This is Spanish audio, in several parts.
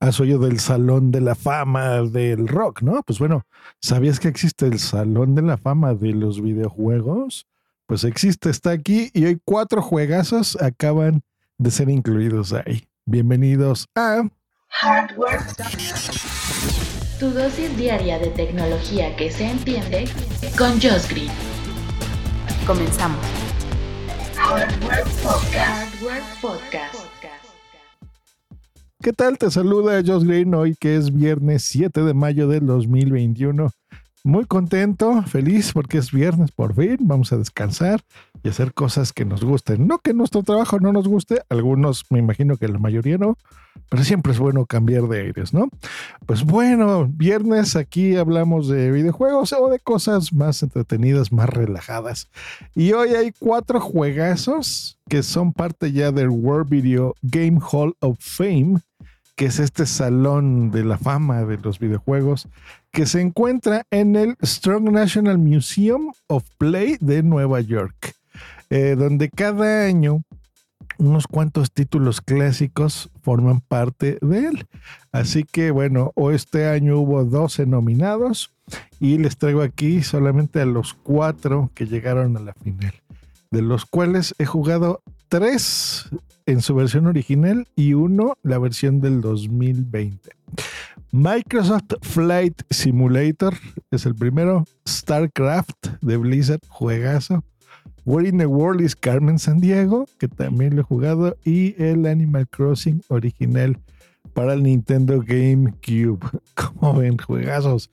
has oído del Salón de la Fama del Rock, ¿no? Pues bueno, ¿sabías que existe el Salón de la Fama de los videojuegos? Pues existe, está aquí y hoy cuatro juegazos acaban de ser incluidos ahí. Bienvenidos a Hardware. Tu dosis diaria de tecnología que se entiende con Josh Green. Comenzamos. Hardware Podcast. Hardware Podcast. ¿Qué tal? Te saluda Josh Green hoy que es viernes 7 de mayo del 2021. Muy contento, feliz porque es viernes por fin. Vamos a descansar y hacer cosas que nos gusten. No que nuestro trabajo no nos guste, algunos me imagino que la mayoría no, pero siempre es bueno cambiar de aires, ¿no? Pues bueno, viernes aquí hablamos de videojuegos o de cosas más entretenidas, más relajadas. Y hoy hay cuatro juegazos que son parte ya del World Video Game Hall of Fame que es este salón de la fama de los videojuegos, que se encuentra en el Strong National Museum of Play de Nueva York, eh, donde cada año unos cuantos títulos clásicos forman parte de él. Así que bueno, este año hubo 12 nominados y les traigo aquí solamente a los cuatro que llegaron a la final, de los cuales he jugado tres en su versión original y uno la versión del 2020. Microsoft Flight Simulator es el primero. StarCraft de Blizzard, juegazo. Where in the World is Carmen San Diego, que también lo he jugado. Y el Animal Crossing original para el Nintendo GameCube. Como ven, juegazos.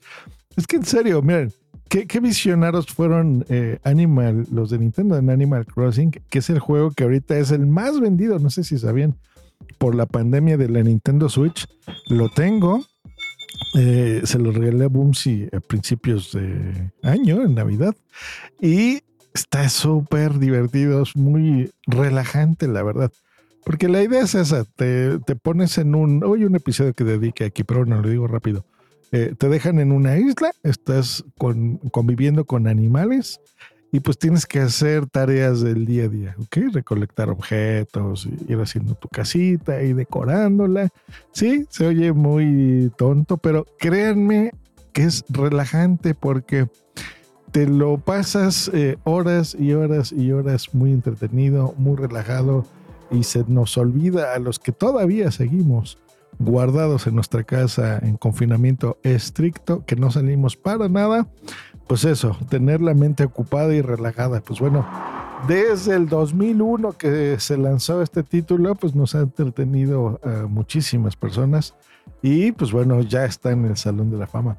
Es que en serio, miren, ¿Qué, visionarios fueron eh, Animal, los de Nintendo en Animal Crossing, que es el juego que ahorita es el más vendido, no sé si sabían, por la pandemia de la Nintendo Switch. Lo tengo, eh, se lo regalé a Boomsy a principios de año, en Navidad, y está súper divertido, es muy relajante, la verdad. Porque la idea es esa, te, te pones en un, hoy un episodio que dedique aquí, pero no lo digo rápido eh, te dejan en una isla, estás conviviendo con animales y pues tienes que hacer tareas del día a día, ¿ok? Recolectar objetos, ir haciendo tu casita y decorándola. Sí, se oye muy tonto, pero créanme que es relajante porque te lo pasas eh, horas y horas y horas muy entretenido, muy relajado y se nos olvida a los que todavía seguimos guardados en nuestra casa en confinamiento estricto, que no salimos para nada, pues eso, tener la mente ocupada y relajada. Pues bueno, desde el 2001 que se lanzó este título, pues nos ha entretenido a muchísimas personas y pues bueno, ya está en el Salón de la Fama.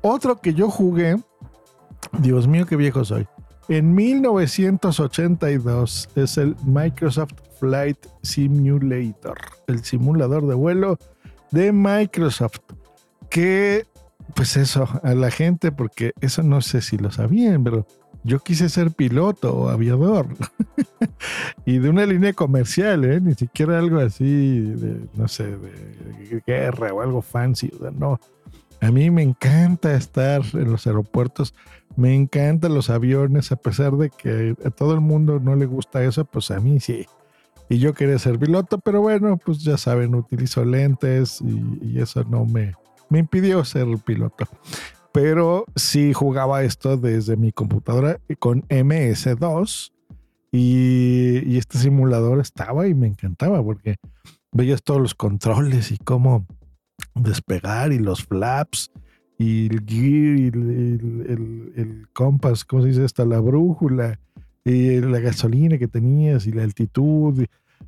Otro que yo jugué, Dios mío, qué viejo soy. En 1982 es el Microsoft Flight Simulator, el simulador de vuelo de Microsoft. Que, pues eso, a la gente, porque eso no sé si lo sabían, pero yo quise ser piloto o aviador. y de una línea comercial, ¿eh? ni siquiera algo así, de, no sé, de guerra o algo fancy. no. A mí me encanta estar en los aeropuertos, me encantan los aviones, a pesar de que a todo el mundo no le gusta eso, pues a mí sí y yo quería ser piloto, pero bueno, pues ya saben, utilizo lentes y, eso no me, me impidió ser piloto. Pero sí jugaba esto desde mi computadora con MS2 y, y este simulador estaba y me encantaba porque veías todos los controles y cómo despegar y los flaps y el gear y el, el, el, compass, ¿cómo se dice? Hasta la brújula y la gasolina que tenías y la altitud.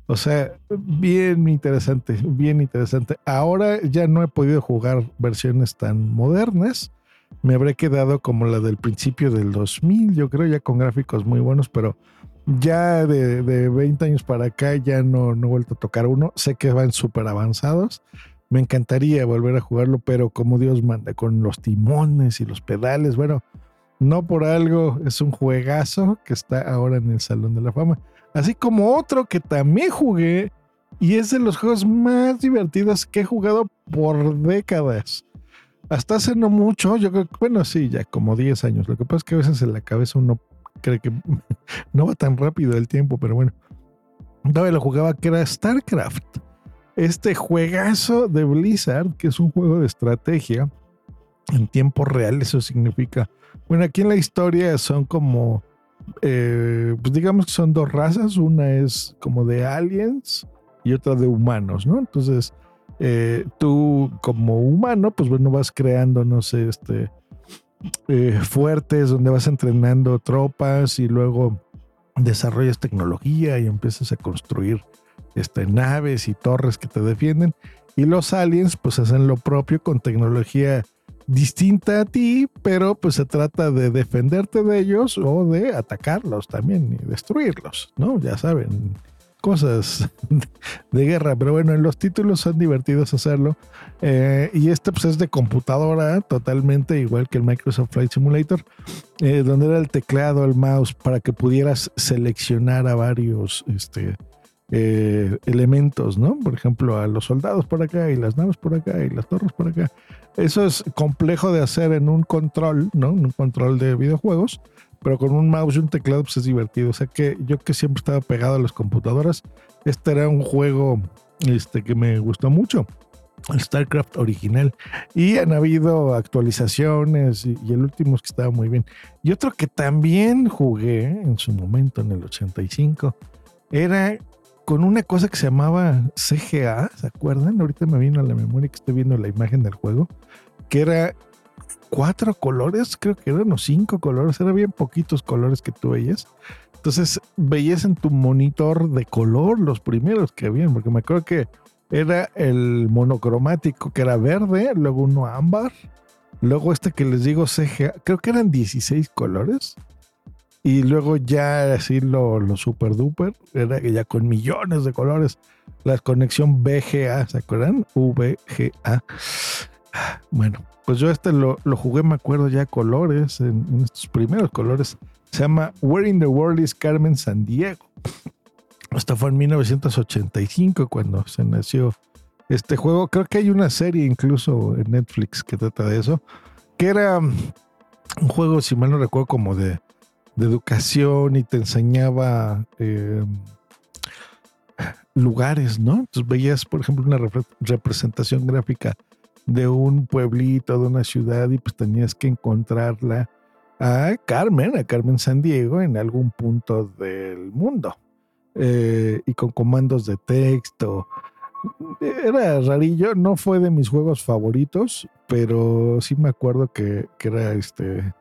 O sea, bien interesante, bien interesante. Ahora ya no he podido jugar versiones tan modernas. Me habré quedado como la del principio del 2000, yo creo, ya con gráficos muy buenos, pero ya de, de 20 años para acá ya no, no he vuelto a tocar uno. Sé que van súper avanzados. Me encantaría volver a jugarlo, pero como Dios manda, con los timones y los pedales, bueno, no por algo, es un juegazo que está ahora en el Salón de la Fama. Así como otro que también jugué y es de los juegos más divertidos que he jugado por décadas. Hasta hace no mucho, yo creo que, bueno, sí, ya como 10 años. Lo que pasa es que a veces en la cabeza uno cree que no va tan rápido el tiempo, pero bueno. Todavía lo jugaba que era StarCraft. este juegazo de Blizzard, que es un juego de estrategia en tiempo real, eso significa, bueno, aquí en la historia son como, eh, pues digamos que son dos razas, una es como de aliens y otra de humanos, ¿no? Entonces, eh, tú como humano, pues bueno, vas creando, no sé, este, eh, fuertes donde vas entrenando tropas y luego desarrollas tecnología y empiezas a construir este, naves y torres que te defienden. Y los aliens pues hacen lo propio con tecnología distinta a ti, pero pues se trata de defenderte de ellos o de atacarlos también y destruirlos, ¿no? Ya saben, cosas de guerra, pero bueno, en los títulos son divertidos hacerlo. Eh, y este pues es de computadora, totalmente igual que el Microsoft Flight Simulator, eh, donde era el teclado, el mouse, para que pudieras seleccionar a varios este, eh, elementos, ¿no? Por ejemplo, a los soldados por acá y las naves por acá y las torres por acá. Eso es complejo de hacer en un control, ¿no? En un control de videojuegos pero con un mouse y un teclado pues es divertido. O sea que yo que siempre estaba pegado a las computadoras, este era un juego este, que me gustó mucho. El StarCraft original. Y han habido actualizaciones y, el último es que estaba muy bien. Y otro que también jugué en su momento, en el 85, era con una cosa que se llamaba CGA, ¿se acuerdan? Ahorita me vino a la memoria que estoy viendo la imagen del juego, que era cuatro colores, creo que eran los cinco colores, eran bien poquitos colores que tú veías. Entonces veías en tu monitor de color los primeros que habían, porque me acuerdo que era el monocromático, que era verde, luego uno ámbar, luego este que les digo CGA, creo que eran 16 colores. Y luego ya así lo, lo super duper, era ya con millones de colores. La conexión VGA, ¿se acuerdan? VGA. Bueno, pues yo este lo, jugué, me acuerdo ya colores, en, estos primeros colores. Se llama Where in the World is Carmen San Diego. Esto fue en 1985 cuando se nació este juego. Creo que hay una serie incluso en Netflix que trata de eso. Que era un juego, si mal no recuerdo, como de, educación y te enseñaba eh, lugares, ¿no? Entonces veías, por ejemplo, una representación gráfica de un pueblito, de una ciudad, y pues tenías que encontrarla a Carmen, a Carmen San Diego, en algún punto del mundo. Eh, y con comandos de texto. Era rarillo, no fue de mis juegos favoritos, pero sí me acuerdo que, que era este.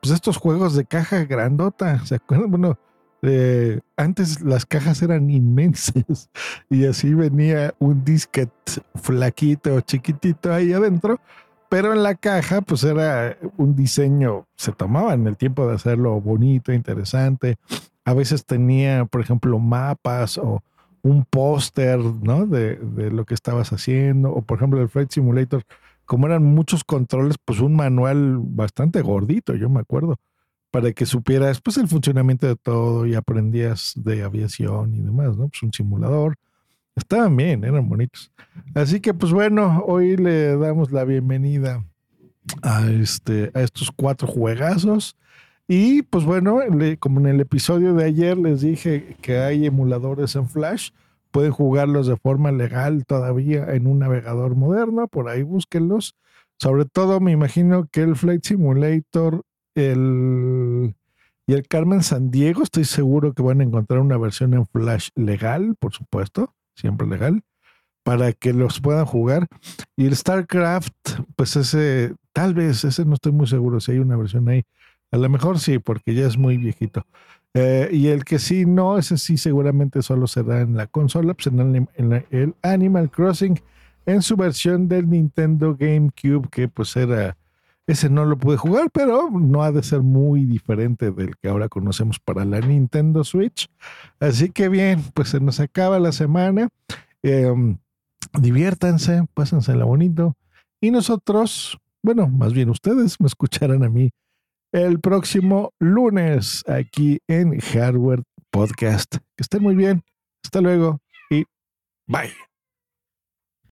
Pues estos juegos de caja grandota, ¿se acuerdan? Bueno, eh, antes las cajas eran inmensas y así venía un disquete flaquito, chiquitito ahí adentro, pero en la caja pues era un diseño, se tomaba en el tiempo de hacerlo bonito, interesante. A veces tenía, por ejemplo, mapas o un póster, ¿no? De, de, lo que estabas haciendo, o por ejemplo el Flight Simulator, como eran muchos controles, pues un manual bastante gordito, yo me acuerdo para que supieras pues el funcionamiento de todo y aprendías de aviación y demás, ¿no? Pues un simulador. Estaban bien, eran bonitos. Así que pues bueno, hoy le damos la bienvenida a, este, a estos cuatro juegazos. Y pues bueno, como en el episodio de ayer les dije que hay emuladores en Flash, pueden jugarlos de forma legal todavía en un navegador moderno, por ahí búsquenlos. Sobre todo me imagino que el Flight Simulator el, y el Carmen San Diego, estoy seguro que van a encontrar una versión en Flash legal, por supuesto, siempre legal, para que los puedan jugar. Y el StarCraft, pues ese, tal vez, ese no estoy muy seguro si hay una versión ahí. A lo mejor sí, porque ya es muy viejito. Eh, y el que sí, no, ese sí seguramente solo será en la consola, pues en el Animal Crossing, en su versión del Nintendo GameCube, que pues era ese no lo pude jugar, pero no ha de ser muy diferente del que ahora conocemos para la Nintendo Switch. Así que bien, pues se nos acaba la semana. Em, diviértanse, pásensela bonito. Y nosotros, bueno, más bien ustedes me escucharán a mí el próximo lunes aquí en Hardware Podcast. Que estén muy bien. Hasta luego y bye.